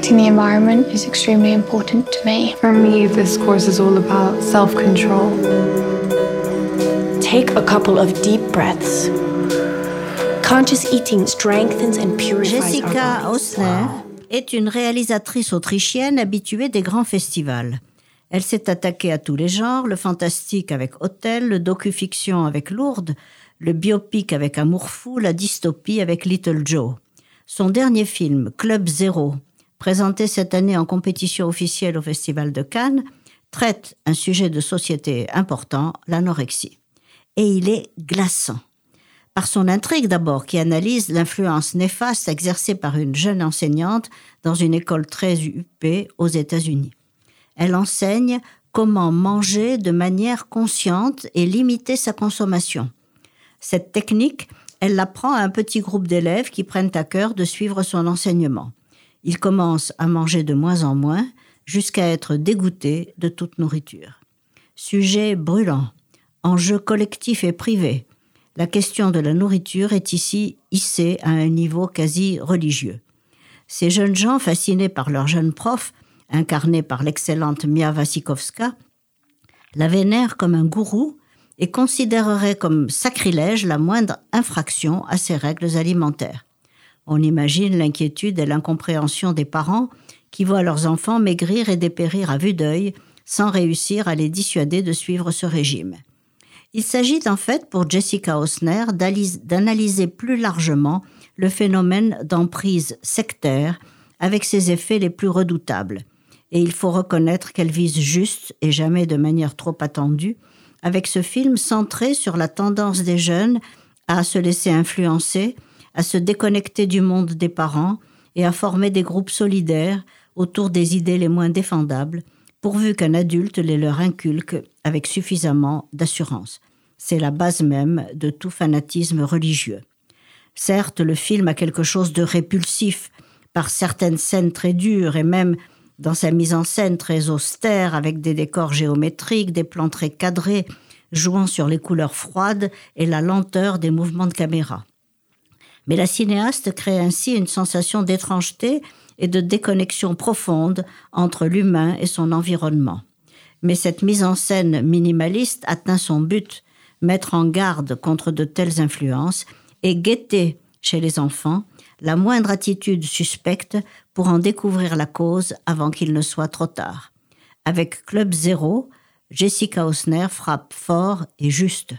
protecting the environment is extremely important to me. For me, this course is all about self control. Take a couple of deep breaths. Conscious eating strengthens and purifies Jessica our bodies. Hausner est une réalisatrice autrichienne habituée des grands festivals. Elle s'est attaquée à tous les genres, le fantastique avec Hôtel, le docu-fiction avec Lourdes, le biopic avec Amour fou, la dystopie avec Little Joe. Son dernier film, Club Zéro, présenté cette année en compétition officielle au Festival de Cannes, traite un sujet de société important, l'anorexie. Et il est glaçant par son intrigue d'abord, qui analyse l'influence néfaste exercée par une jeune enseignante dans une école très huppée aux États-Unis. Elle enseigne comment manger de manière consciente et limiter sa consommation. Cette technique, elle l'apprend à un petit groupe d'élèves qui prennent à cœur de suivre son enseignement. Ils commencent à manger de moins en moins jusqu'à être dégoûtés de toute nourriture. Sujet brûlant, enjeu collectif et privé, la question de la nourriture est ici hissée à un niveau quasi religieux. Ces jeunes gens, fascinés par leur jeune prof, incarné par l'excellente Mia Wasikowska, la vénèrent comme un gourou et considéreraient comme sacrilège la moindre infraction à ses règles alimentaires. On imagine l'inquiétude et l'incompréhension des parents qui voient leurs enfants maigrir et dépérir à vue d'œil sans réussir à les dissuader de suivre ce régime. Il s'agit en fait pour Jessica Hausner d'analyser plus largement le phénomène d'emprise sectaire avec ses effets les plus redoutables. Et il faut reconnaître qu'elle vise juste et jamais de manière trop attendue avec ce film centré sur la tendance des jeunes à se laisser influencer, à se déconnecter du monde des parents et à former des groupes solidaires autour des idées les moins défendables, pourvu qu'un adulte les leur inculque avec suffisamment d'assurance. C'est la base même de tout fanatisme religieux. Certes, le film a quelque chose de répulsif, par certaines scènes très dures et même dans sa mise en scène très austère, avec des décors géométriques, des plans très cadrés, jouant sur les couleurs froides et la lenteur des mouvements de caméra. Mais la cinéaste crée ainsi une sensation d'étrangeté et de déconnexion profonde entre l'humain et son environnement. Mais cette mise en scène minimaliste atteint son but, mettre en garde contre de telles influences et guetter chez les enfants la moindre attitude suspecte pour en découvrir la cause avant qu'il ne soit trop tard. Avec Club Zéro, Jessica Hausner frappe fort et juste.